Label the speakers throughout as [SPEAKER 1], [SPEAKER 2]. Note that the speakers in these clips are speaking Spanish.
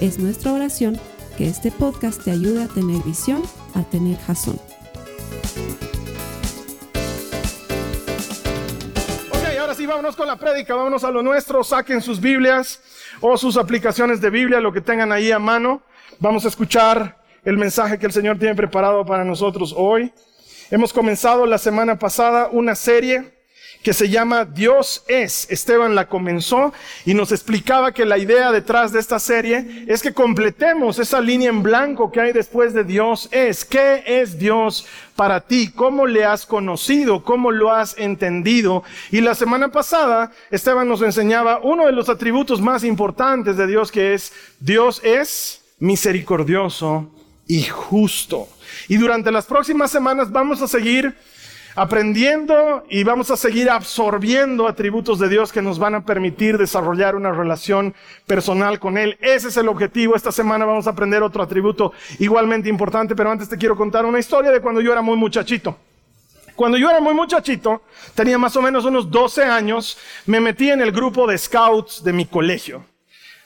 [SPEAKER 1] Es nuestra oración que este podcast te ayude a tener visión, a tener jazón.
[SPEAKER 2] Ok, ahora sí, vámonos con la prédica, vámonos a lo nuestro, saquen sus Biblias o sus aplicaciones de Biblia, lo que tengan ahí a mano. Vamos a escuchar el mensaje que el Señor tiene preparado para nosotros hoy. Hemos comenzado la semana pasada una serie que se llama Dios es. Esteban la comenzó y nos explicaba que la idea detrás de esta serie es que completemos esa línea en blanco que hay después de Dios es. ¿Qué es Dios para ti? ¿Cómo le has conocido? ¿Cómo lo has entendido? Y la semana pasada Esteban nos enseñaba uno de los atributos más importantes de Dios que es Dios es misericordioso y justo. Y durante las próximas semanas vamos a seguir aprendiendo y vamos a seguir absorbiendo atributos de Dios que nos van a permitir desarrollar una relación personal con Él. Ese es el objetivo. Esta semana vamos a aprender otro atributo igualmente importante, pero antes te quiero contar una historia de cuando yo era muy muchachito. Cuando yo era muy muchachito, tenía más o menos unos 12 años, me metí en el grupo de scouts de mi colegio.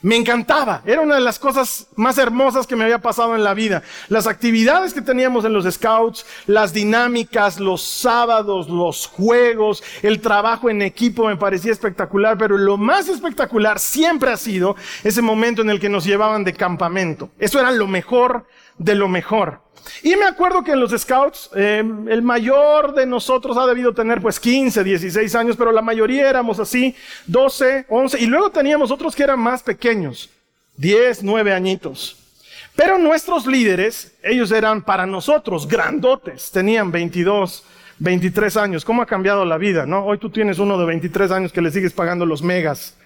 [SPEAKER 2] Me encantaba, era una de las cosas más hermosas que me había pasado en la vida. Las actividades que teníamos en los scouts, las dinámicas, los sábados, los juegos, el trabajo en equipo me parecía espectacular, pero lo más espectacular siempre ha sido ese momento en el que nos llevaban de campamento. Eso era lo mejor de lo mejor. Y me acuerdo que en los scouts, eh, el mayor de nosotros ha debido tener pues 15, 16 años, pero la mayoría éramos así, 12, 11, y luego teníamos otros que eran más pequeños, 10, 9 añitos. Pero nuestros líderes, ellos eran para nosotros grandotes, tenían 22, 23 años. ¿Cómo ha cambiado la vida, no? Hoy tú tienes uno de 23 años que le sigues pagando los megas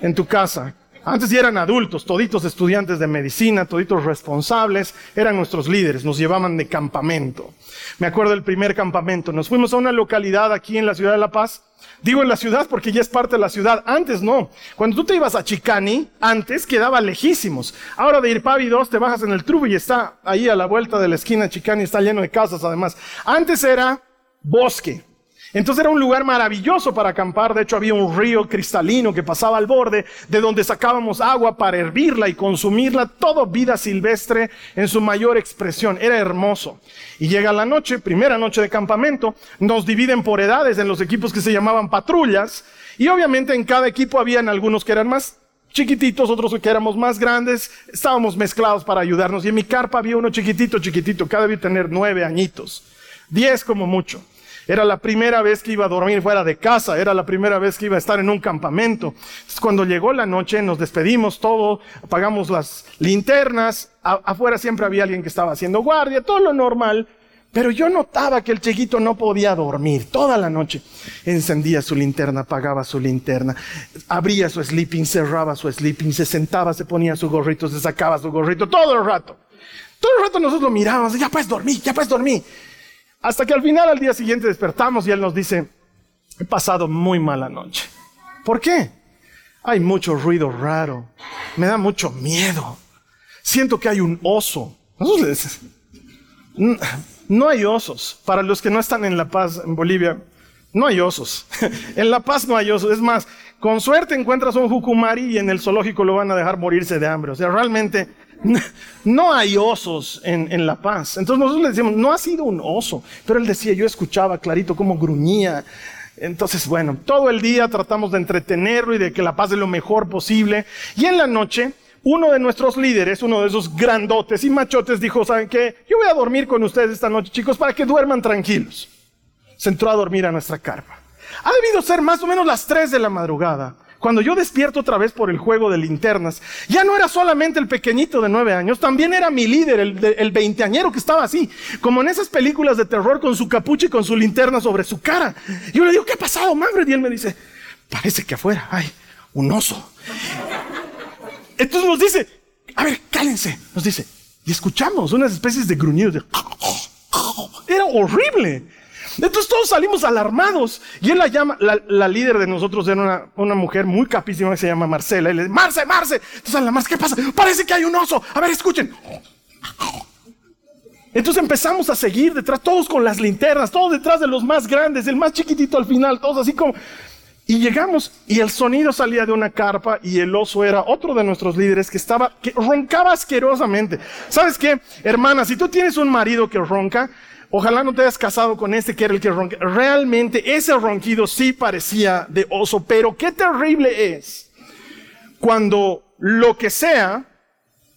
[SPEAKER 2] en tu casa. Antes ya eran adultos, toditos estudiantes de medicina, toditos responsables, eran nuestros líderes, nos llevaban de campamento. Me acuerdo del primer campamento, nos fuimos a una localidad aquí en la ciudad de La Paz. Digo en la ciudad porque ya es parte de la ciudad, antes no. Cuando tú te ibas a Chicani, antes quedaba lejísimos. Ahora de Irpavi 2 te bajas en el trubo y está ahí a la vuelta de la esquina Chicani, está lleno de casas además. Antes era bosque, entonces era un lugar maravilloso para acampar. De hecho, había un río cristalino que pasaba al borde, de donde sacábamos agua para hervirla y consumirla. Todo vida silvestre en su mayor expresión. Era hermoso. Y llega la noche, primera noche de campamento, nos dividen por edades en los equipos que se llamaban patrullas. Y obviamente en cada equipo habían algunos que eran más chiquititos, otros que éramos más grandes, estábamos mezclados para ayudarnos. Y en mi carpa había uno chiquitito, chiquitito, cada debía tener nueve añitos, diez como mucho. Era la primera vez que iba a dormir fuera de casa, era la primera vez que iba a estar en un campamento. cuando llegó la noche, nos despedimos todo, apagamos las linternas, afuera siempre había alguien que estaba haciendo guardia, todo lo normal. Pero yo notaba que el chiquito no podía dormir toda la noche. Encendía su linterna, apagaba su linterna, abría su sleeping, cerraba su sleeping, se sentaba, se ponía su gorrito, se sacaba su gorrito, todo el rato. Todo el rato nosotros lo mirábamos, ya puedes dormir, ya puedes dormir. Hasta que al final, al día siguiente, despertamos y él nos dice, he pasado muy mala noche. ¿Por qué? Hay mucho ruido raro. Me da mucho miedo. Siento que hay un oso. No hay osos. Para los que no están en La Paz, en Bolivia, no hay osos. en La Paz no hay osos. Es más, con suerte encuentras un jucumari y en el zoológico lo van a dejar morirse de hambre. O sea, realmente no hay osos en, La Paz. Entonces nosotros le decimos, no ha sido un oso. Pero él decía, yo escuchaba clarito cómo gruñía. Entonces, bueno, todo el día tratamos de entretenerlo y de que la paz de lo mejor posible. Y en la noche, uno de nuestros líderes, uno de esos grandotes y machotes, dijo, ¿saben qué? Yo voy a dormir con ustedes esta noche, chicos, para que duerman tranquilos. Se entró a dormir a nuestra carpa. Ha debido ser más o menos las 3 de la madrugada. Cuando yo despierto otra vez por el juego de linternas, ya no era solamente el pequeñito de nueve años, también era mi líder, el, veinteañero que estaba así, como en esas películas de terror con su capucha y con su linterna sobre su cara. Yo le digo, ¿qué ha pasado, Manfred? Y él me dice, parece que afuera hay un oso. Entonces nos dice, a ver, cállense, nos dice. Y escuchamos unas especies de gruñidos. Era horrible. Entonces todos salimos alarmados. Y él la llama, la, líder de nosotros era una, una, mujer muy capísima que se llama Marcela. Y le dice, Marce, Marce. Entonces a la Marce, ¿qué pasa? Parece que hay un oso. A ver, escuchen. Entonces empezamos a seguir detrás, todos con las linternas, todos detrás de los más grandes, el más chiquitito al final, todos así como... Y llegamos y el sonido salía de una carpa y el oso era otro de nuestros líderes que estaba, que roncaba asquerosamente. ¿Sabes qué? Hermana, si tú tienes un marido que ronca, ojalá no te hayas casado con este que era el que ronca. Realmente ese ronquido sí parecía de oso, pero qué terrible es cuando lo que sea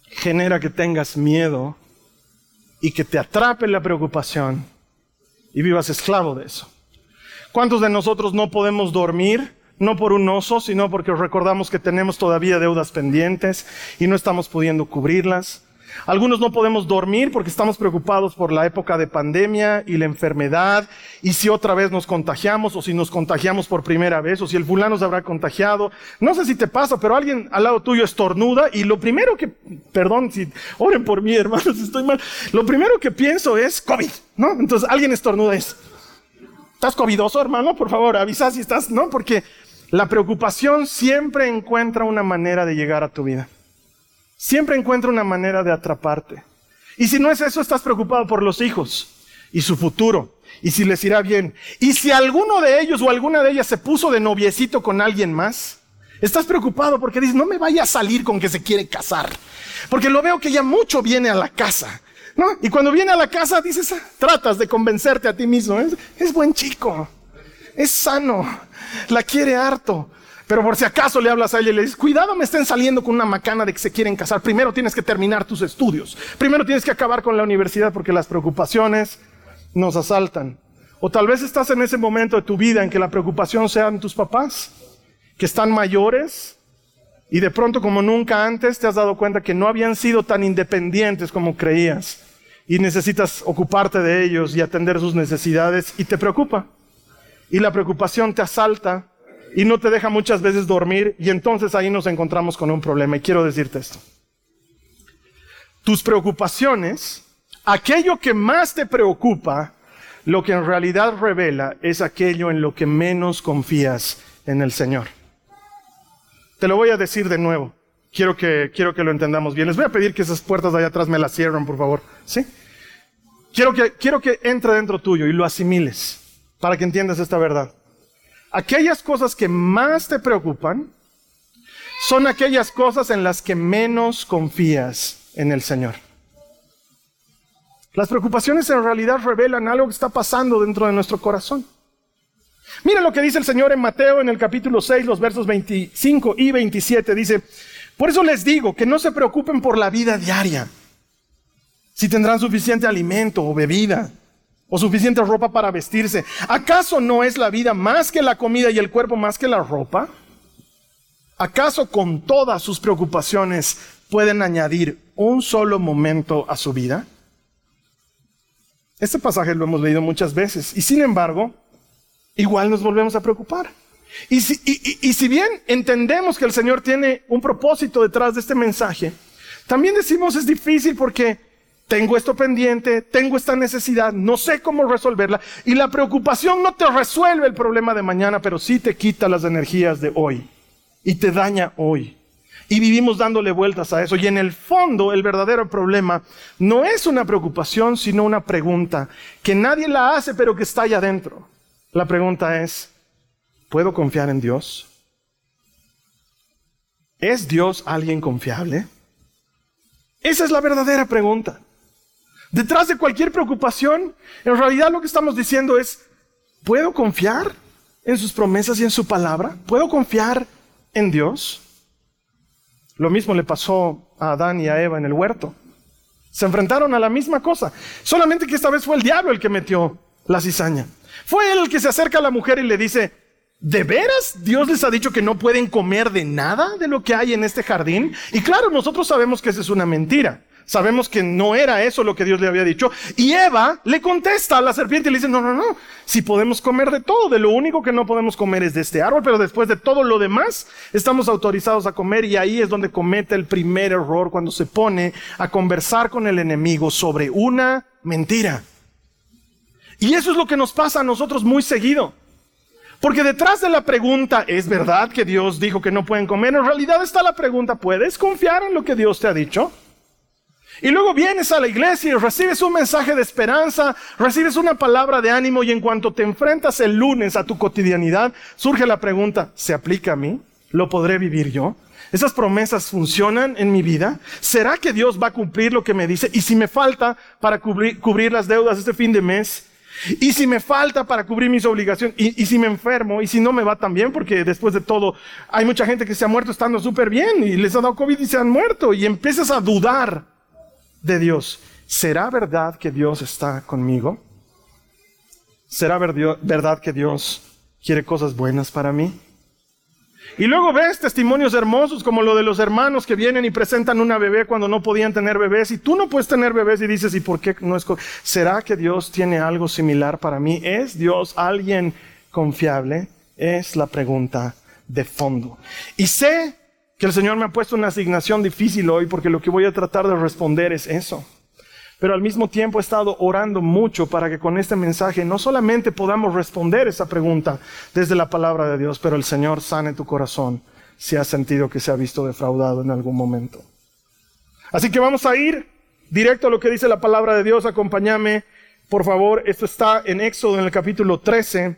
[SPEAKER 2] genera que tengas miedo y que te atrape la preocupación y vivas esclavo de eso. ¿Cuántos de nosotros no podemos dormir? No por un oso, sino porque recordamos que tenemos todavía deudas pendientes y no estamos pudiendo cubrirlas. Algunos no podemos dormir porque estamos preocupados por la época de pandemia y la enfermedad y si otra vez nos contagiamos o si nos contagiamos por primera vez o si el fulano se habrá contagiado. No sé si te pasa, pero alguien al lado tuyo estornuda y lo primero que, perdón, si oren por mí, hermanos, estoy mal. Lo primero que pienso es COVID, ¿no? Entonces alguien estornuda es, ¿estás covidoso, hermano? Por favor, avisa si estás, ¿no? Porque la preocupación siempre encuentra una manera de llegar a tu vida. Siempre encuentra una manera de atraparte. Y si no es eso, estás preocupado por los hijos y su futuro y si les irá bien. Y si alguno de ellos o alguna de ellas se puso de noviecito con alguien más, estás preocupado porque dices, no me vaya a salir con que se quiere casar. Porque lo veo que ya mucho viene a la casa. ¿no? Y cuando viene a la casa dices, ah, tratas de convencerte a ti mismo. es buen chico, es sano, la quiere harto. Pero por si acaso le hablas a ella y le dices, cuidado, me estén saliendo con una macana de que se quieren casar. Primero tienes que terminar tus estudios. Primero tienes que acabar con la universidad porque las preocupaciones nos asaltan. O tal vez estás en ese momento de tu vida en que la preocupación sean tus papás, que están mayores y de pronto como nunca antes te has dado cuenta que no habían sido tan independientes como creías y necesitas ocuparte de ellos y atender sus necesidades y te preocupa. Y la preocupación te asalta y no te deja muchas veces dormir y entonces ahí nos encontramos con un problema y quiero decirte esto. Tus preocupaciones, aquello que más te preocupa, lo que en realidad revela es aquello en lo que menos confías en el Señor. Te lo voy a decir de nuevo. Quiero que, quiero que lo entendamos bien. Les voy a pedir que esas puertas de allá atrás me las cierren, por favor. ¿Sí? Quiero que, quiero que entre dentro tuyo y lo asimiles para que entiendas esta verdad aquellas cosas que más te preocupan son aquellas cosas en las que menos confías en el Señor. Las preocupaciones en realidad revelan algo que está pasando dentro de nuestro corazón. Mira lo que dice el Señor en Mateo en el capítulo 6, los versos 25 y 27. Dice, por eso les digo que no se preocupen por la vida diaria, si tendrán suficiente alimento o bebida o suficiente ropa para vestirse. ¿Acaso no es la vida más que la comida y el cuerpo más que la ropa? ¿Acaso con todas sus preocupaciones pueden añadir un solo momento a su vida? Este pasaje lo hemos leído muchas veces y sin embargo, igual nos volvemos a preocupar. Y si, y si bien entendemos que el Señor tiene un propósito detrás de este mensaje, también decimos es difícil porque tengo esto pendiente, tengo esta necesidad, no sé cómo resolverla. Y la preocupación no te resuelve el problema de mañana, pero sí te quita las energías de hoy y te daña hoy. Y vivimos dándole vueltas a eso. Y en el fondo el verdadero problema no es una preocupación, sino una pregunta que nadie la hace, pero que está allá adentro. La pregunta es, ¿puedo confiar en Dios? ¿Es Dios alguien confiable? Esa es la verdadera pregunta. Detrás de cualquier preocupación, en realidad lo que estamos diciendo es, ¿puedo confiar en sus promesas y en su palabra? ¿Puedo confiar en Dios? Lo mismo le pasó a Adán y a Eva en el huerto. Se enfrentaron a la misma cosa, solamente que esta vez fue el diablo el que metió la cizaña. Fue él el que se acerca a la mujer y le dice, ¿De veras Dios les ha dicho que no pueden comer de nada de lo que hay en este jardín? Y claro, nosotros sabemos que esa es una mentira. Sabemos que no era eso lo que Dios le había dicho. Y Eva le contesta a la serpiente y le dice, no, no, no, si podemos comer de todo, de lo único que no podemos comer es de este árbol, pero después de todo lo demás estamos autorizados a comer y ahí es donde comete el primer error cuando se pone a conversar con el enemigo sobre una mentira. Y eso es lo que nos pasa a nosotros muy seguido. Porque detrás de la pregunta, ¿es verdad que Dios dijo que no pueden comer? En realidad está la pregunta, ¿puedes confiar en lo que Dios te ha dicho? Y luego vienes a la iglesia y recibes un mensaje de esperanza, recibes una palabra de ánimo y en cuanto te enfrentas el lunes a tu cotidianidad, surge la pregunta, ¿se aplica a mí? ¿Lo podré vivir yo? ¿Esas promesas funcionan en mi vida? ¿Será que Dios va a cumplir lo que me dice? Y si me falta para cubrir, las deudas este fin de mes, y si me falta para cubrir mis obligaciones, y, y, si me enfermo, y si no me va tan bien, porque después de todo hay mucha gente que se ha muerto estando súper bien y les ha dado COVID y se han muerto, y empiezas a dudar de Dios. ¿Será verdad que Dios está conmigo? ¿Será verdad que Dios quiere cosas buenas para mí? Y luego ves testimonios hermosos como lo de los hermanos que vienen y presentan una bebé cuando no podían tener bebés y tú no puedes tener bebés y dices, ¿y por qué no es? ¿Será que Dios tiene algo similar para mí? ¿Es Dios alguien confiable? Es la pregunta de fondo. Y sé que el Señor me ha puesto una asignación difícil hoy porque lo que voy a tratar de responder es eso. Pero al mismo tiempo he estado orando mucho para que con este mensaje no solamente podamos responder esa pregunta desde la palabra de Dios, pero el Señor sane tu corazón si has sentido que se ha visto defraudado en algún momento. Así que vamos a ir directo a lo que dice la palabra de Dios. Acompáñame, por favor. Esto está en Éxodo en el capítulo 13,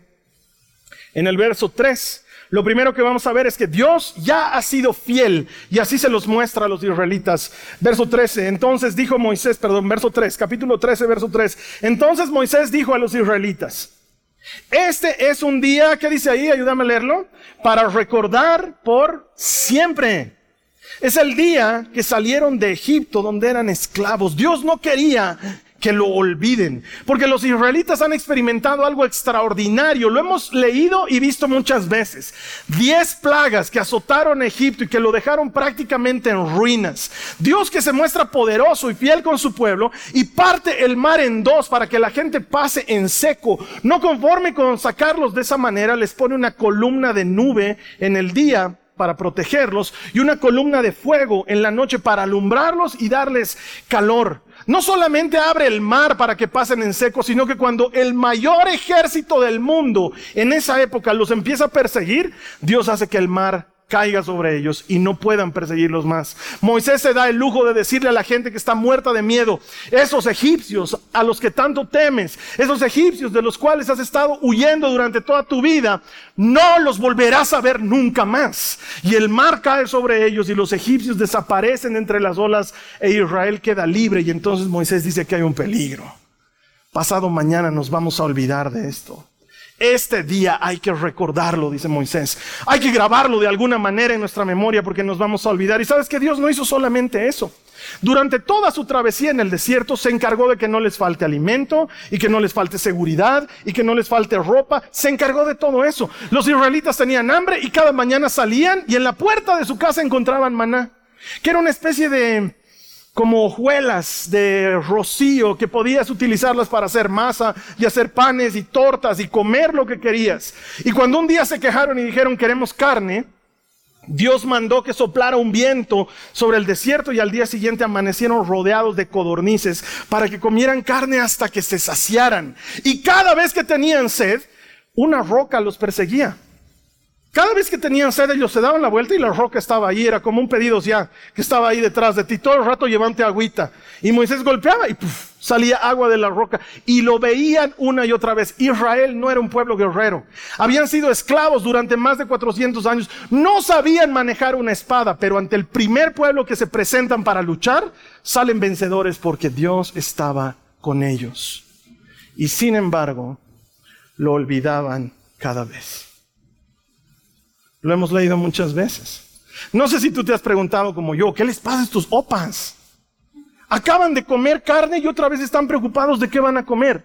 [SPEAKER 2] en el verso 3 lo primero que vamos a ver es que Dios ya ha sido fiel y así se los muestra a los israelitas. Verso 13, entonces dijo Moisés, perdón, verso 3, capítulo 13, verso 3. Entonces Moisés dijo a los israelitas, este es un día, ¿qué dice ahí? Ayúdame a leerlo. Para recordar por siempre. Es el día que salieron de Egipto donde eran esclavos. Dios no quería que lo olviden. Porque los israelitas han experimentado algo extraordinario. Lo hemos leído y visto muchas veces. Diez plagas que azotaron a Egipto y que lo dejaron prácticamente en ruinas. Dios que se muestra poderoso y fiel con su pueblo y parte el mar en dos para que la gente pase en seco. No conforme con sacarlos de esa manera, les pone una columna de nube en el día para protegerlos y una columna de fuego en la noche para alumbrarlos y darles calor no solamente abre el mar para que pasen en seco, sino que cuando el mayor ejército del mundo en esa época los empieza a perseguir, Dios hace que el mar caiga sobre ellos y no puedan perseguirlos más. Moisés se da el lujo de decirle a la gente que está muerta de miedo, esos egipcios a los que tanto temes, esos egipcios de los cuales has estado huyendo durante toda tu vida, no los volverás a ver nunca más. Y el mar cae sobre ellos y los egipcios desaparecen entre las olas e Israel queda libre y entonces Moisés dice que hay un peligro. Pasado mañana nos vamos a olvidar de esto. Este día hay que recordarlo, dice Moisés. Hay que grabarlo de alguna manera en nuestra memoria porque nos vamos a olvidar. Y sabes que Dios no hizo solamente eso. Durante toda su travesía en el desierto se encargó de que no les falte alimento y que no les falte seguridad y que no les falte ropa. Se encargó de todo eso. Los israelitas tenían hambre y cada mañana salían y en la puerta de su casa encontraban maná, que era una especie de como hojuelas de rocío que podías utilizarlas para hacer masa y hacer panes y tortas y comer lo que querías. Y cuando un día se quejaron y dijeron queremos carne, Dios mandó que soplara un viento sobre el desierto y al día siguiente amanecieron rodeados de codornices para que comieran carne hasta que se saciaran. Y cada vez que tenían sed, una roca los perseguía. Cada vez que tenían sed, ellos se daban la vuelta y la roca estaba ahí, era como un pedido ya, que estaba ahí detrás de ti, todo el rato llevante agüita. Y Moisés golpeaba y salía agua de la roca. Y lo veían una y otra vez. Israel no era un pueblo guerrero. Habían sido esclavos durante más de 400 años. No sabían manejar una espada, pero ante el primer pueblo que se presentan para luchar, salen vencedores porque Dios estaba con ellos. Y sin embargo, lo olvidaban cada vez. Lo hemos leído muchas veces. No sé si tú te has preguntado como yo, ¿qué les pasa a estos opas? Acaban de comer carne y otra vez están preocupados de qué van a comer.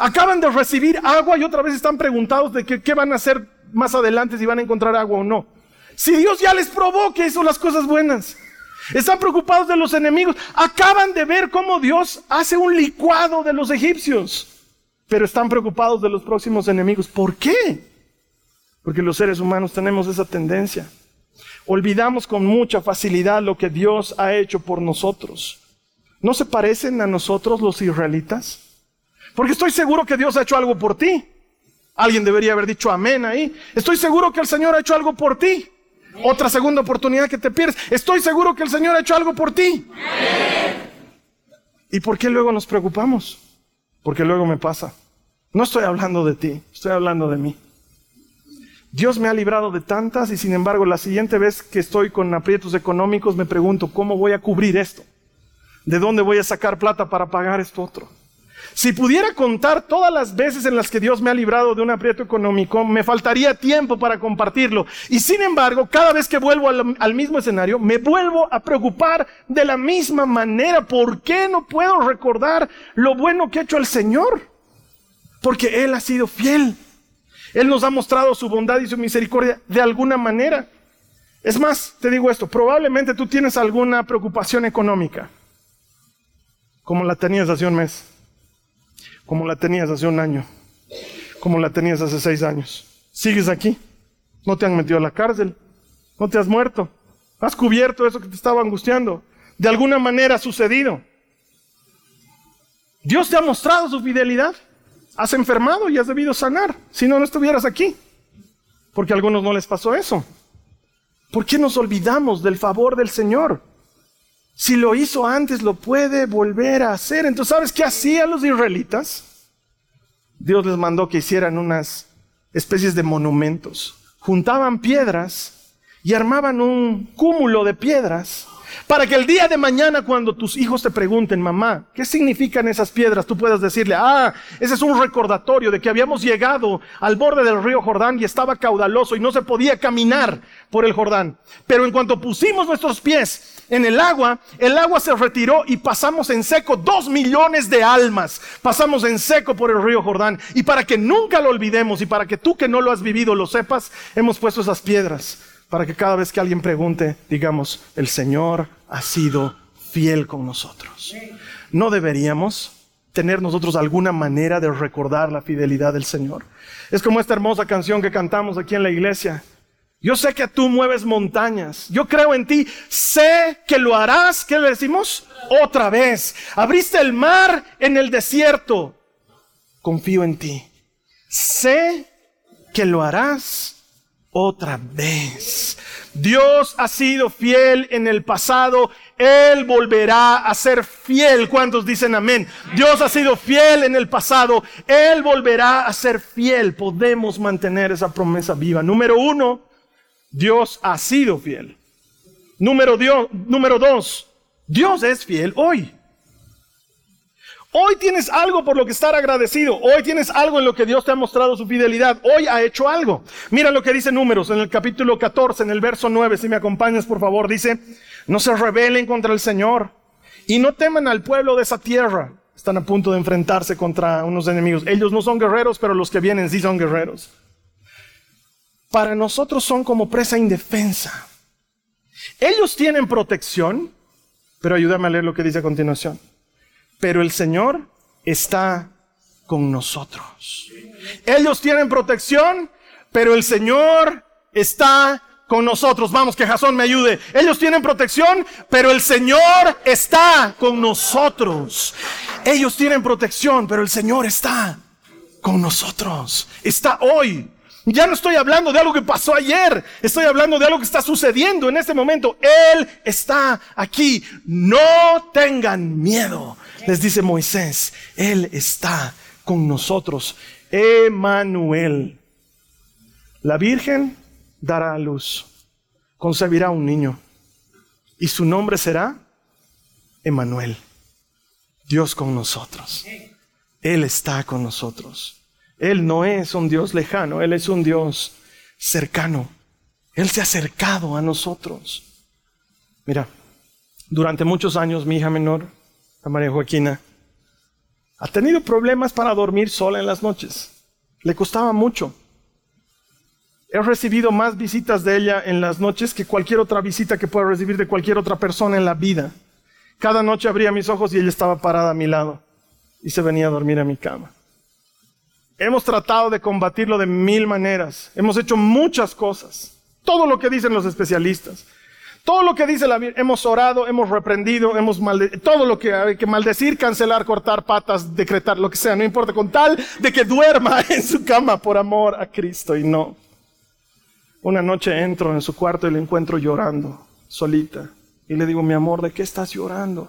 [SPEAKER 2] Acaban de recibir agua y otra vez están preguntados de qué, van a hacer más adelante, si van a encontrar agua o no. Si Dios ya les probó que hizo las cosas buenas. Están preocupados de los enemigos. Acaban de ver cómo Dios hace un licuado de los egipcios. Pero están preocupados de los próximos enemigos. ¿Por qué? Porque los seres humanos tenemos esa tendencia. Olvidamos con mucha facilidad lo que Dios ha hecho por nosotros. ¿No se parecen a nosotros los israelitas? Porque estoy seguro que Dios ha hecho algo por ti. Alguien debería haber dicho amén ahí. Estoy seguro que el Señor ha hecho algo por ti. Otra segunda oportunidad que te pierdes. Estoy seguro que el Señor ha hecho algo por ti. ¿Y por qué luego nos preocupamos? Porque luego me pasa. No estoy hablando de ti, estoy hablando de mí. Dios me ha librado de tantas y sin embargo la siguiente vez que estoy con aprietos económicos me pregunto, ¿cómo voy a cubrir esto? ¿De dónde voy a sacar plata para pagar esto otro? Si pudiera contar todas las veces en las que Dios me ha librado de un aprieto económico, me faltaría tiempo para compartirlo. Y sin embargo, cada vez que vuelvo al, mismo escenario, me vuelvo a preocupar de la misma manera. ¿Por qué no puedo recordar lo bueno que ha hecho el Señor? Porque Él ha sido fiel. Él nos ha mostrado su bondad y su misericordia de alguna manera. Es más, te digo esto, probablemente tú tienes alguna preocupación económica, como la tenías hace un mes como la tenías hace un año, como la tenías hace seis años. ¿Sigues aquí? No te han metido a la cárcel, no te has muerto, has cubierto eso que te estaba angustiando. De alguna manera ha sucedido. Dios te ha mostrado su fidelidad. Has enfermado y has debido sanar. Si no, no estuvieras aquí. Porque a algunos no les pasó eso. ¿Por qué nos olvidamos del favor del Señor? Si lo hizo antes, lo puede volver a hacer. Entonces, ¿sabes qué hacían los israelitas? Dios les mandó que hicieran unas especies de monumentos. Juntaban piedras y armaban un cúmulo de piedras para que el día de mañana cuando tus hijos te pregunten, mamá, ¿qué significan esas piedras? Tú puedas decirle, ah, ese es un recordatorio de que habíamos llegado al borde del río Jordán y estaba caudaloso y no se podía caminar por el Jordán. Pero en cuanto pusimos nuestros pies en el agua, el agua se retiró y pasamos en seco dos millones de almas. Pasamos en seco por el río Jordán. Y para que nunca lo olvidemos y para que tú que no lo has vivido lo sepas, hemos puesto esas piedras para que cada vez que alguien pregunte, digamos, el Señor ha sido fiel con nosotros. ¿No deberíamos tener nosotros alguna manera de recordar la fidelidad del Señor? Es como esta hermosa canción que cantamos aquí en la iglesia. Yo sé que tú mueves montañas. Yo creo en ti. Sé que lo harás. ¿Qué le decimos? Otra vez. Abriste el mar en el desierto. Confío en ti. Sé que lo harás otra vez. Dios ha sido fiel en el pasado, Él volverá a ser fiel. ¿Cuántos dicen amén? Dios ha sido fiel en el pasado, Él volverá a ser fiel. Podemos mantener esa promesa viva. Número uno, Dios ha sido fiel. Número, número dos, Dios es fiel hoy. Hoy tienes algo por lo que estar agradecido. Hoy tienes algo en lo que Dios te ha mostrado su fidelidad. Hoy ha hecho algo. Mira lo que dice Números en el capítulo 14, en el verso 9. Si me acompañas, por favor, dice, no se rebelen contra el Señor y no teman al pueblo de esa tierra. Están a punto de enfrentarse contra unos enemigos. Ellos no son guerreros, pero los que vienen sí son guerreros. Para nosotros son como presa indefensa. Ellos tienen protección, pero ayúdame a leer lo que dice a continuación pero el Señor está con nosotros. Ellos tienen protección, pero el Señor está con nosotros. Vamos, que Jasón me ayude. Ellos tienen protección, pero el Señor está con nosotros. Ellos tienen protección, pero el Señor está con nosotros. Está hoy. Ya no estoy hablando de algo que pasó ayer, estoy hablando de algo que está sucediendo en este momento. Él está aquí. No tengan miedo les dice Moisés, Él está con nosotros. Emanuel. La Virgen dará a luz, concebirá un niño y su nombre será Emanuel. Dios con nosotros. Él está con nosotros. Él no es un Dios lejano, Él es un Dios cercano. Él se ha acercado a nosotros. Mira, durante muchos años mi hija menor María Joaquina, ha tenido problemas para dormir sola en las noches. Le costaba mucho. He recibido más visitas de ella en las noches que cualquier otra visita que pueda recibir de cualquier otra persona en la vida. Cada noche abría mis ojos y ella estaba parada a mi lado y se venía a dormir a mi cama. Hemos tratado de combatirlo de mil maneras. Hemos hecho muchas cosas. Todo lo que dicen los especialistas. Todo lo que dice la Biblia. Hemos orado, hemos reprendido, hemos maldecido. Todo lo que hay que maldecir, cancelar, cortar patas, decretar, lo que sea. No importa, con tal de que duerma en su cama por amor a Cristo y no. Una noche entro en su cuarto y le encuentro llorando, solita. Y le digo, mi amor, ¿de qué estás llorando?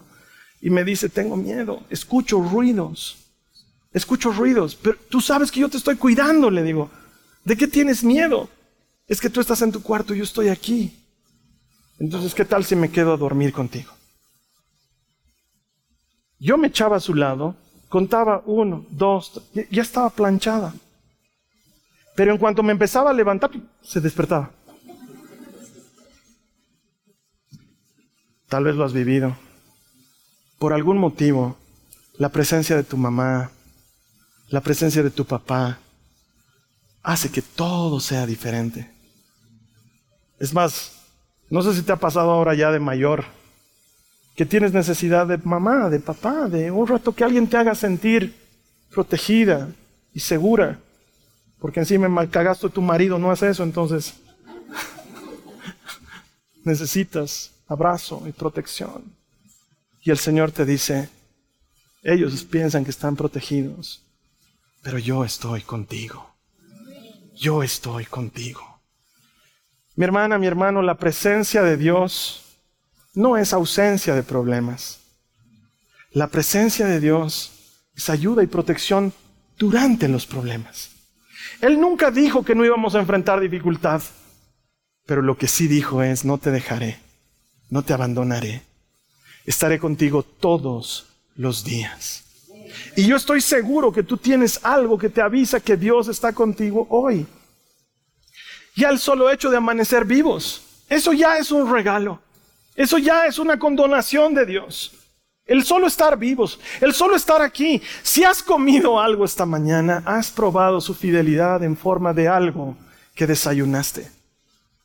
[SPEAKER 2] Y me dice, tengo miedo. Escucho ruidos escucho ruidos, pero tú sabes que yo te estoy cuidando, le digo. ¿De qué tienes miedo? Es que tú estás en tu cuarto y yo estoy aquí. Entonces, ¿qué tal si me quedo a dormir contigo? Yo me echaba a su lado, contaba uno, dos, ya estaba planchada. Pero en cuanto me empezaba a levantar, se despertaba. Tal vez lo has vivido. Por algún motivo, la presencia de tu mamá, la presencia de tu papá hace que todo sea diferente. Es más, no sé si te ha pasado ahora ya de mayor, que tienes necesidad de mamá, de papá, de un rato que alguien te haga sentir protegida y segura, porque encima mal cagasto tu marido no hace eso, entonces necesitas abrazo y protección. Y el Señor te dice, ellos piensan que están protegidos, pero yo estoy contigo. Yo estoy contigo. Mi hermana, mi hermano, la presencia de Dios no es ausencia de problemas. La presencia de Dios es ayuda y protección durante los problemas. Él nunca dijo que no íbamos a enfrentar dificultad, pero lo que sí dijo es, no te dejaré, no te abandonaré, estaré contigo todos los días. Y yo estoy seguro que tú tienes algo que te avisa que Dios está contigo hoy. Ya el solo hecho de amanecer vivos, eso ya es un regalo. Eso ya es una condonación de Dios. El solo estar vivos, el solo estar aquí. Si has comido algo esta mañana, has probado su fidelidad en forma de algo que desayunaste.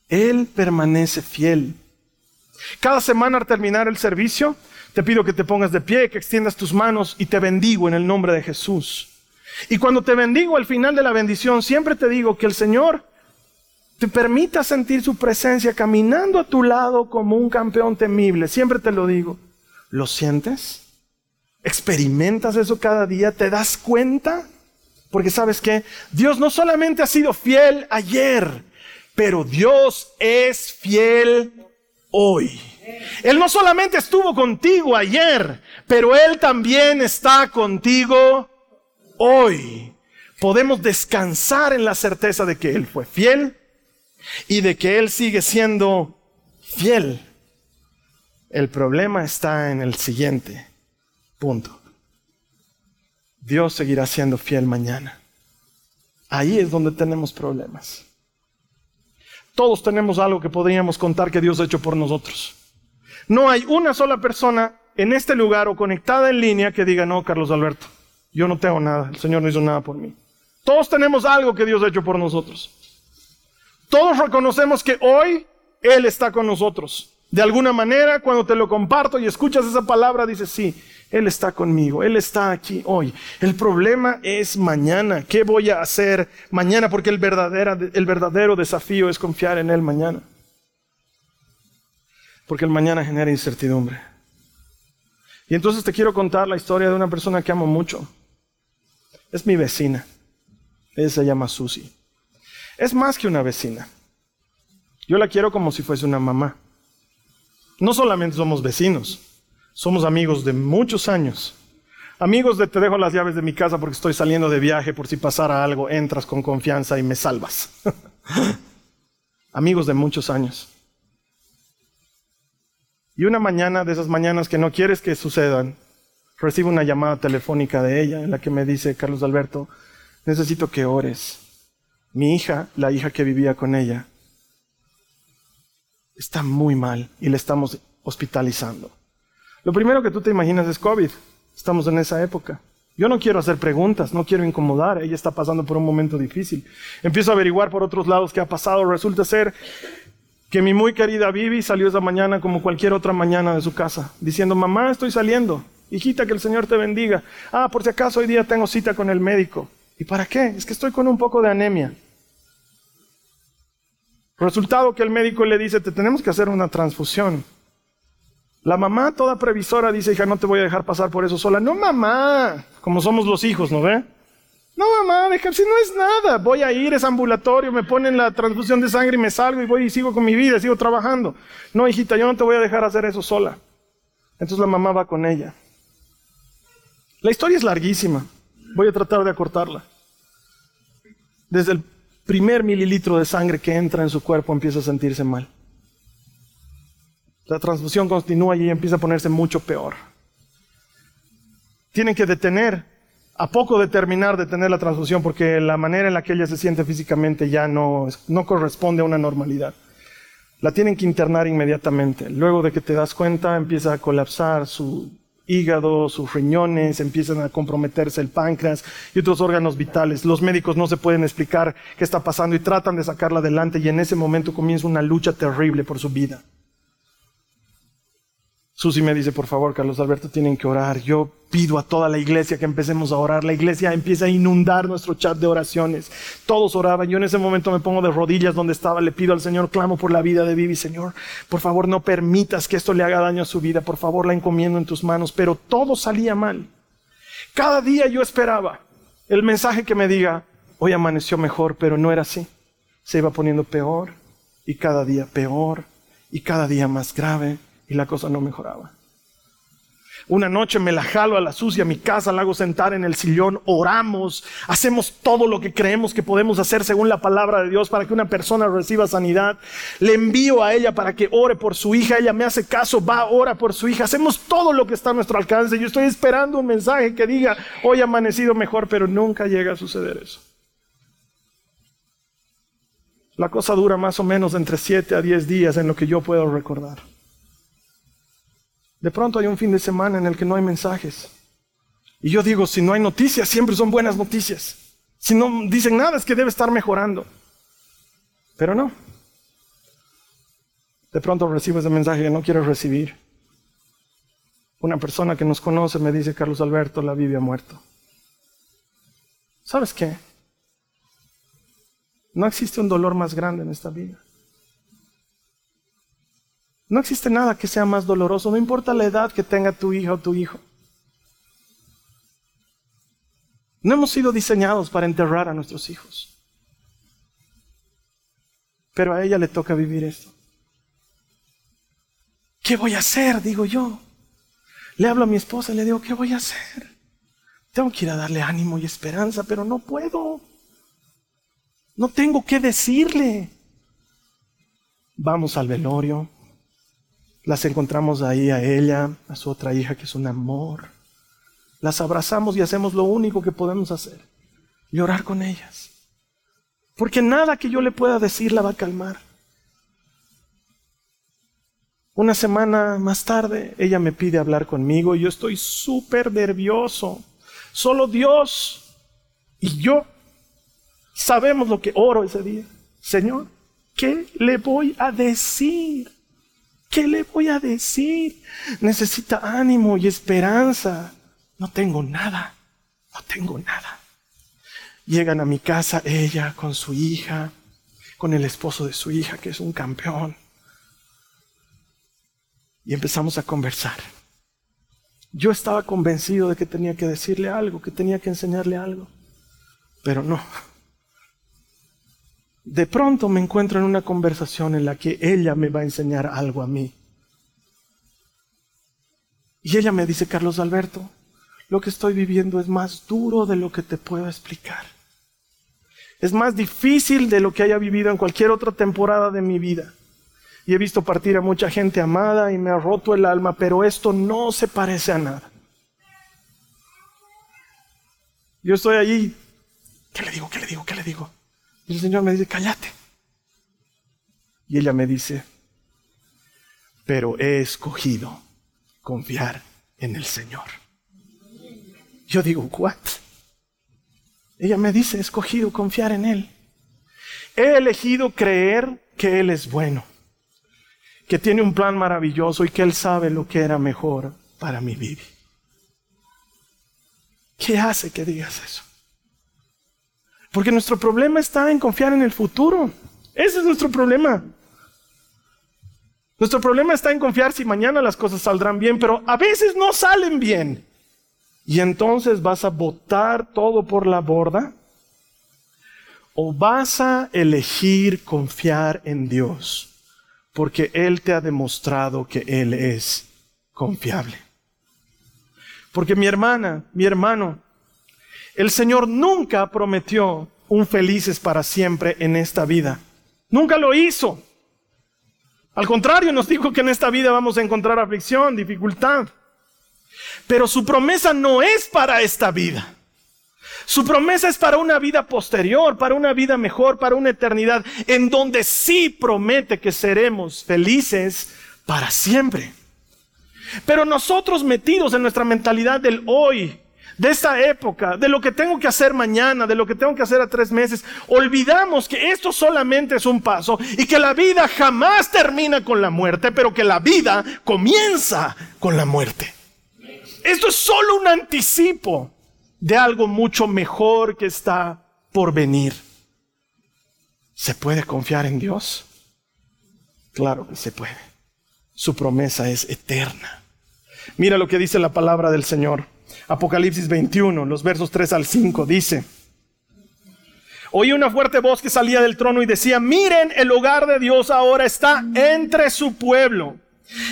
[SPEAKER 2] Él permanece fiel. Cada semana al terminar el servicio, te pido que te pongas de pie, que extiendas tus manos y te bendigo en el nombre de Jesús. Y cuando te bendigo al final de la bendición, siempre te digo que el Señor te permita sentir su presencia caminando a tu lado como un campeón temible. Siempre te lo digo. ¿Lo sientes? ¿Experimentas eso cada día? ¿Te das cuenta? Porque sabes que Dios no solamente ha sido fiel ayer, pero Dios es fiel hoy. Él no solamente estuvo contigo ayer, pero Él también está contigo hoy. Podemos descansar en la certeza de que Él fue fiel y de que Él sigue siendo fiel. El problema está en el siguiente punto. Dios seguirá siendo fiel mañana. Ahí es donde tenemos problemas. Todos tenemos algo que podríamos contar que Dios ha hecho por nosotros. No hay una sola persona en este lugar o conectada en línea que diga, no, Carlos Alberto, yo no tengo nada, el Señor no hizo nada por mí. Todos tenemos algo que Dios ha hecho por nosotros. Todos reconocemos que hoy Él está con nosotros. De alguna manera, cuando te lo comparto y escuchas esa palabra, dices, sí, Él está conmigo, Él está aquí hoy. El problema es mañana. ¿Qué voy a hacer mañana? Porque el verdadero, el verdadero desafío es confiar en Él mañana porque el mañana genera incertidumbre. Y entonces te quiero contar la historia de una persona que amo mucho. Es mi vecina. Ella se llama Susie. Es más que una vecina. Yo la quiero como si fuese una mamá. No solamente somos vecinos, somos amigos de muchos años. Amigos de te dejo las llaves de mi casa porque estoy saliendo de viaje, por si pasara algo, entras con confianza y me salvas. amigos de muchos años. Y una mañana de esas mañanas que no quieres que sucedan, recibo una llamada telefónica de ella en la que me dice, Carlos Alberto, necesito que ores. Mi hija, la hija que vivía con ella, está muy mal y le estamos hospitalizando. Lo primero que tú te imaginas es COVID. Estamos en esa época. Yo no quiero hacer preguntas, no quiero incomodar, ella está pasando por un momento difícil. Empiezo a averiguar por otros lados qué ha pasado. Resulta ser que mi muy querida Vivi salió esa mañana como cualquier otra mañana de su casa, diciendo, mamá, estoy saliendo. Hijita, que el Señor te bendiga. Ah, por si acaso hoy día tengo cita con el médico. ¿Y para qué? Es que estoy con un poco de anemia. Resultado que el médico le dice, te tenemos que hacer una transfusión. La mamá, toda previsora, dice, hija, no te voy a dejar pasar por eso sola. No, mamá, como somos los hijos, ¿no ve? No, mamá, deja, si no es nada, voy a ir, es ambulatorio, me ponen la transfusión de sangre y me salgo y voy y sigo con mi vida, sigo trabajando. No, hijita, yo no te voy a dejar hacer eso sola. Entonces la mamá va con ella. La historia es larguísima, voy a tratar de acortarla. Desde el primer mililitro de sangre que entra en su cuerpo empieza a sentirse mal. La transfusión continúa y empieza a ponerse mucho peor. Tienen que detener, a poco de terminar de tener la transfusión, porque la manera en la que ella se siente físicamente ya no, no corresponde a una normalidad. La tienen que internar inmediatamente. Luego de que te das cuenta, empieza a colapsar su hígado, sus riñones, empiezan a comprometerse el páncreas y otros órganos vitales. Los médicos no se pueden explicar qué está pasando y tratan de sacarla adelante y en ese momento comienza una lucha terrible por su vida. Susi me dice, por favor, Carlos Alberto, tienen que orar. Yo pido a toda la iglesia que empecemos a orar. La iglesia empieza a inundar nuestro chat de oraciones. Todos oraban. Yo en ese momento me pongo de rodillas donde estaba. Le pido al Señor, clamo por la vida de Vivi. Señor, por favor, no permitas que esto le haga daño a su vida. Por favor, la encomiendo en tus manos. Pero todo salía mal. Cada día yo esperaba el mensaje que me diga, hoy amaneció mejor, pero no era así. Se iba poniendo peor y cada día peor y cada día más grave y la cosa no mejoraba. Una noche me la jalo a la sucia a mi casa, la hago sentar en el sillón, oramos, hacemos todo lo que creemos que podemos hacer según la palabra de Dios para que una persona reciba sanidad. Le envío a ella para que ore por su hija, ella me hace caso, va, ora por su hija. Hacemos todo lo que está a nuestro alcance. Yo estoy esperando un mensaje que diga, hoy amanecido mejor, pero nunca llega a suceder eso. La cosa dura más o menos entre 7 a 10 días en lo que yo puedo recordar. De pronto hay un fin de semana en el que no hay mensajes. Y yo digo, si no hay noticias, siempre son buenas noticias. Si no dicen nada, es que debe estar mejorando. Pero no. De pronto recibo ese mensaje que no quiero recibir. Una persona que nos conoce me dice, Carlos Alberto, la Biblia ha muerto. ¿Sabes qué? No existe un dolor más grande en esta vida. No existe nada que sea más doloroso, no importa la edad que tenga tu hija o tu hijo. No hemos sido diseñados para enterrar a nuestros hijos. Pero a ella le toca vivir esto. ¿Qué voy a hacer? Digo yo. Le hablo a mi esposa y le digo, ¿qué voy a hacer? Tengo que ir a darle ánimo y esperanza, pero no puedo. No tengo que decirle. Vamos al velorio, las encontramos ahí a ella, a su otra hija que es un amor. Las abrazamos y hacemos lo único que podemos hacer, llorar con ellas. Porque nada que yo le pueda decir la va a calmar. Una semana más tarde, ella me pide hablar conmigo y yo estoy súper nervioso. Solo Dios y yo sabemos lo que oro ese día. Señor, ¿qué le voy a decir? ¿Qué le voy a decir? Necesita ánimo y esperanza. No tengo nada, no tengo nada. Llegan a mi casa ella con su hija, con el esposo de su hija, que es un campeón. Y empezamos a conversar. Yo estaba convencido de que tenía que decirle algo, que tenía que enseñarle algo, pero no. De pronto me encuentro en una conversación en la que ella me va a enseñar algo a mí. Y ella me dice, Carlos Alberto, lo que estoy viviendo es más duro de lo que te puedo explicar. Es más difícil de lo que haya vivido en cualquier otra temporada de mi vida. Y he visto partir a mucha gente amada y me ha roto el alma, pero esto no se parece a nada. Yo estoy allí, ¿qué le digo? ¿Qué le digo? ¿Qué le digo? Y el Señor me dice, cállate. Y ella me dice, pero he escogido confiar en el Señor. Yo digo, ¿what? Ella me dice, he escogido confiar en Él. He elegido creer que Él es bueno, que tiene un plan maravilloso y que Él sabe lo que era mejor para mi vida. ¿Qué hace que digas eso? Porque nuestro problema está en confiar en el futuro. Ese es nuestro problema. Nuestro problema está en confiar si mañana las cosas saldrán bien, pero a veces no salen bien. Y entonces vas a botar todo por la borda o vas a elegir confiar en Dios porque Él te ha demostrado que Él es confiable. Porque mi hermana, mi hermano, el Señor nunca prometió un felices para siempre en esta vida. Nunca lo hizo. Al contrario, nos dijo que en esta vida vamos a encontrar aflicción, dificultad. Pero su promesa no es para esta vida. Su promesa es para una vida posterior, para una vida mejor, para una eternidad, en donde sí promete que seremos felices para siempre. Pero nosotros metidos en nuestra mentalidad del hoy, de esta época, de lo que tengo que hacer mañana, de lo que tengo que hacer a tres meses, olvidamos que esto solamente es un paso y que la vida jamás termina con la muerte, pero que la vida comienza con la muerte. Esto es solo un anticipo de algo mucho mejor que está por venir. ¿Se puede confiar en Dios? Claro que se puede. Su promesa es eterna. Mira lo que dice la palabra del Señor. Apocalipsis 21, los versos 3 al 5, dice, oí una fuerte voz que salía del trono y decía, miren, el hogar de Dios ahora está entre su pueblo.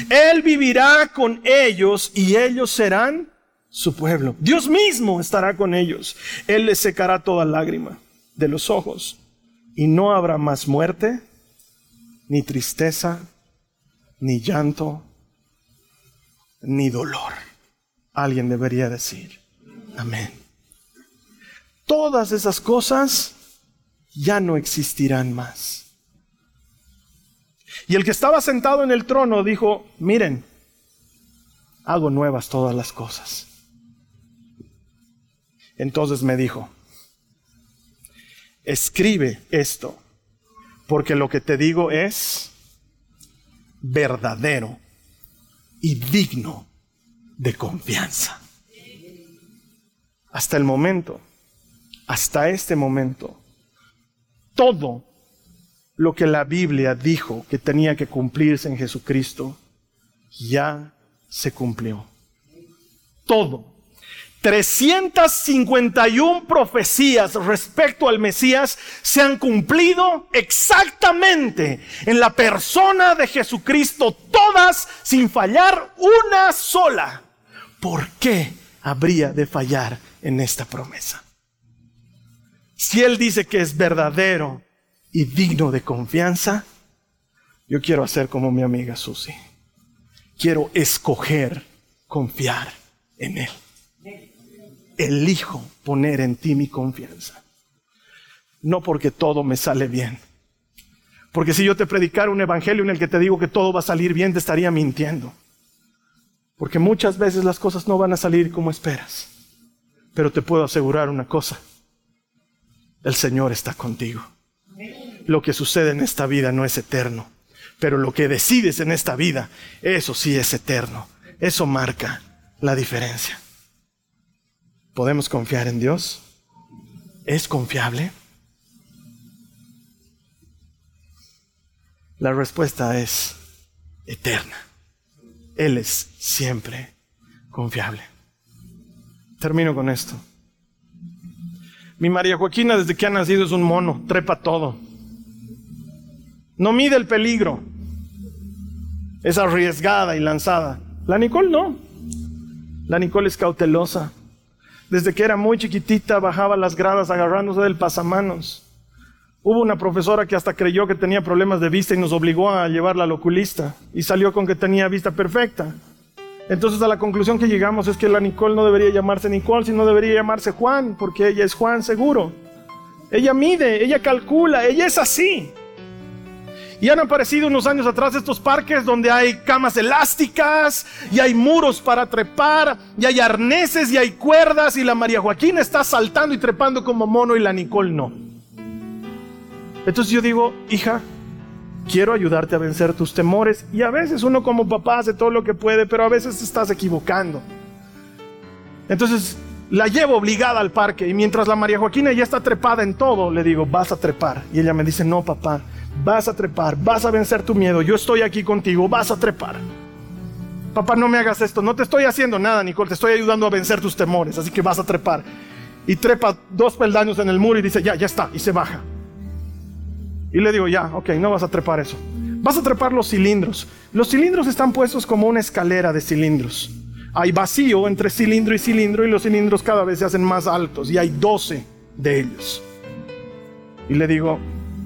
[SPEAKER 2] Él vivirá con ellos y ellos serán su pueblo. Dios mismo estará con ellos. Él les secará toda lágrima de los ojos y no habrá más muerte, ni tristeza, ni llanto, ni dolor. Alguien debería decir, amén. Todas esas cosas ya no existirán más. Y el que estaba sentado en el trono dijo, miren, hago nuevas todas las cosas. Entonces me dijo, escribe esto, porque lo que te digo es verdadero y digno de confianza. Hasta el momento, hasta este momento, todo lo que la Biblia dijo que tenía que cumplirse en Jesucristo, ya se cumplió. Todo 351 profecías respecto al Mesías se han cumplido exactamente en la persona de Jesucristo, todas sin fallar una sola. ¿Por qué habría de fallar en esta promesa? Si Él dice que es verdadero y digno de confianza, yo quiero hacer como mi amiga Susi. Quiero escoger confiar en Él elijo poner en ti mi confianza. No porque todo me sale bien. Porque si yo te predicara un evangelio en el que te digo que todo va a salir bien, te estaría mintiendo. Porque muchas veces las cosas no van a salir como esperas. Pero te puedo asegurar una cosa. El Señor está contigo. Lo que sucede en esta vida no es eterno. Pero lo que decides en esta vida, eso sí es eterno. Eso marca la diferencia. ¿Podemos confiar en Dios? ¿Es confiable? La respuesta es eterna. Él es siempre confiable. Termino con esto. Mi María Joaquina desde que ha nacido es un mono, trepa todo. No mide el peligro. Es arriesgada y lanzada. La Nicole no. La Nicole es cautelosa. Desde que era muy chiquitita bajaba las gradas agarrándose del pasamanos. Hubo una profesora que hasta creyó que tenía problemas de vista y nos obligó a llevarla al oculista y salió con que tenía vista perfecta. Entonces a la conclusión que llegamos es que la Nicole no debería llamarse Nicole, sino debería llamarse Juan, porque ella es Juan seguro. Ella mide, ella calcula, ella es así. Y han aparecido unos años atrás estos parques donde hay camas elásticas y hay muros para trepar y hay arneses y hay cuerdas y la María Joaquina está saltando y trepando como mono y la Nicole no. Entonces yo digo, hija, quiero ayudarte a vencer tus temores y a veces uno como papá hace todo lo que puede, pero a veces estás equivocando. Entonces la llevo obligada al parque y mientras la María Joaquina ya está trepada en todo, le digo, vas a trepar. Y ella me dice, no papá, vas a trepar, vas a vencer tu miedo, yo estoy aquí contigo, vas a trepar. Papá, no me hagas esto, no te estoy haciendo nada, Nicole, te estoy ayudando a vencer tus temores, así que vas a trepar. Y trepa dos peldaños en el muro y dice, ya, ya está, y se baja. Y le digo, ya, ok, no vas a trepar eso. Vas a trepar los cilindros. Los cilindros están puestos como una escalera de cilindros. Hay vacío entre cilindro y cilindro y los cilindros cada vez se hacen más altos y hay 12 de ellos. Y le digo,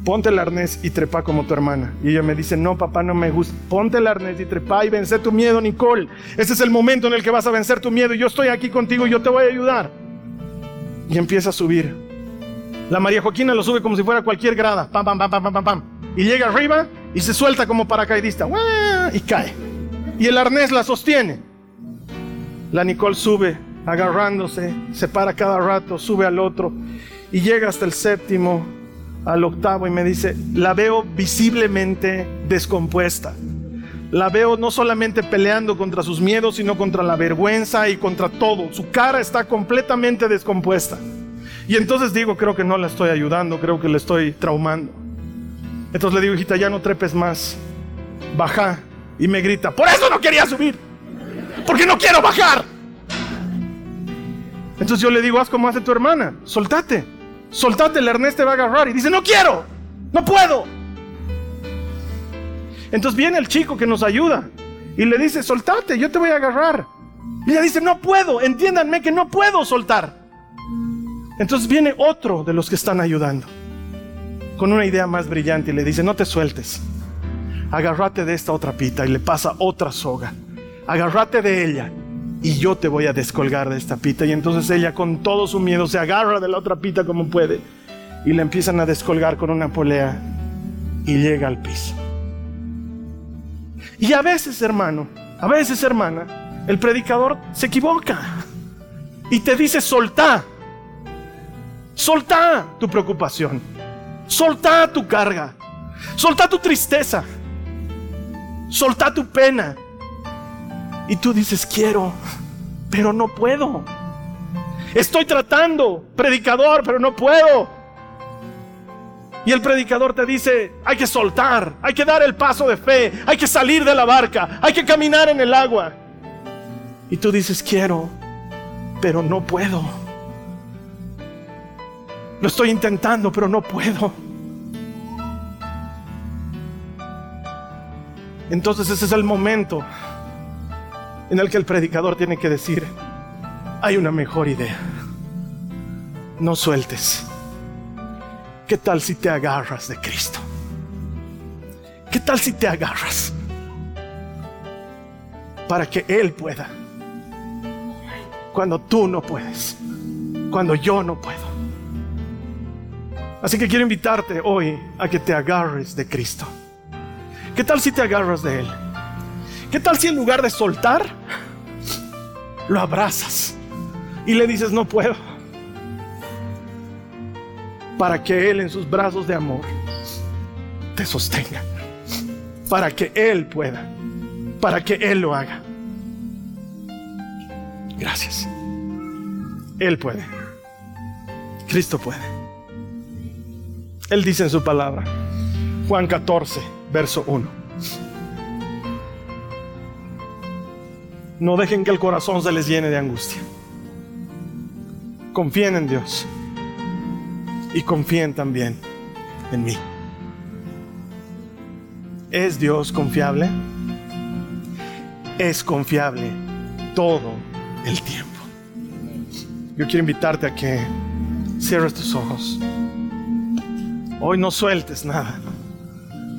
[SPEAKER 2] ponte el arnés y trepa como tu hermana. Y ella me dice, no, papá, no me gusta. Ponte el arnés y trepa y vence tu miedo, Nicole. Ese es el momento en el que vas a vencer tu miedo. Yo estoy aquí contigo y yo te voy a ayudar. Y empieza a subir. La María Joaquina lo sube como si fuera cualquier grada. Pam, pam, pam, pam, pam, pam. Y llega arriba y se suelta como paracaidista. Y cae. Y el arnés la sostiene. La Nicole sube agarrándose, se para cada rato, sube al otro y llega hasta el séptimo al octavo y me dice, la veo visiblemente descompuesta. La veo no solamente peleando contra sus miedos, sino contra la vergüenza y contra todo. Su cara está completamente descompuesta. Y entonces digo, creo que no la estoy ayudando, creo que le estoy traumando. Entonces le digo, hijita, ya no trepes más. Baja. Y me grita, por eso no quería subir. Porque no quiero bajar. Entonces yo le digo, haz como hace tu hermana, soltate soltate, el Ernest te va a agarrar. Y dice, no quiero, no puedo. Entonces viene el chico que nos ayuda y le dice, soltate, yo te voy a agarrar. Y ella dice, no puedo, entiéndanme que no puedo soltar. Entonces viene otro de los que están ayudando con una idea más brillante y le dice, no te sueltes, agárrate de esta otra pita y le pasa otra soga, agárrate de ella y yo te voy a descolgar de esta pita. Y entonces ella con todo su miedo se agarra de la otra pita como puede y la empiezan a descolgar con una polea y llega al piso. Y a veces, hermano, a veces, hermana, el predicador se equivoca y te dice, soltá, soltá tu preocupación, soltá tu carga, soltá tu tristeza, soltá tu pena, y tú dices, quiero, pero no puedo. Estoy tratando, predicador, pero no puedo. Y el predicador te dice, hay que soltar, hay que dar el paso de fe, hay que salir de la barca, hay que caminar en el agua. Y tú dices, quiero, pero no puedo. Lo estoy intentando, pero no puedo. Entonces ese es el momento en el que el predicador tiene que decir, hay una mejor idea. No sueltes. ¿Qué tal si te agarras de Cristo? ¿Qué tal si te agarras? Para que Él pueda. Cuando tú no puedes. Cuando yo no puedo. Así que quiero invitarte hoy a que te agarres de Cristo. ¿Qué tal si te agarras de Él? ¿Qué tal si en lugar de soltar, lo abrazas y le dices, no puedo? Para que Él en sus brazos de amor te sostenga. Para que Él pueda. Para que Él lo haga. Gracias. Él puede. Cristo puede. Él dice en su palabra, Juan 14, verso 1. No dejen que el corazón se les llene de angustia. Confíen en Dios. Y confíen también en mí. ¿Es Dios confiable? Es confiable todo el tiempo. Yo quiero invitarte a que cierres tus ojos. Hoy no sueltes nada.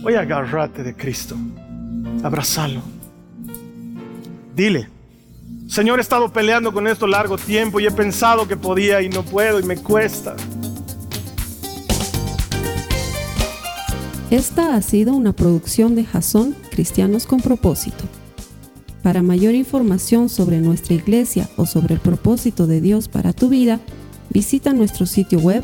[SPEAKER 2] Hoy agárrate de Cristo. Abrazalo. Dile, Señor, he estado peleando con esto largo tiempo y he pensado que podía y no puedo y me cuesta.
[SPEAKER 1] Esta ha sido una producción de Jason Cristianos con propósito. Para mayor información sobre nuestra iglesia o sobre el propósito de Dios para tu vida, visita nuestro sitio web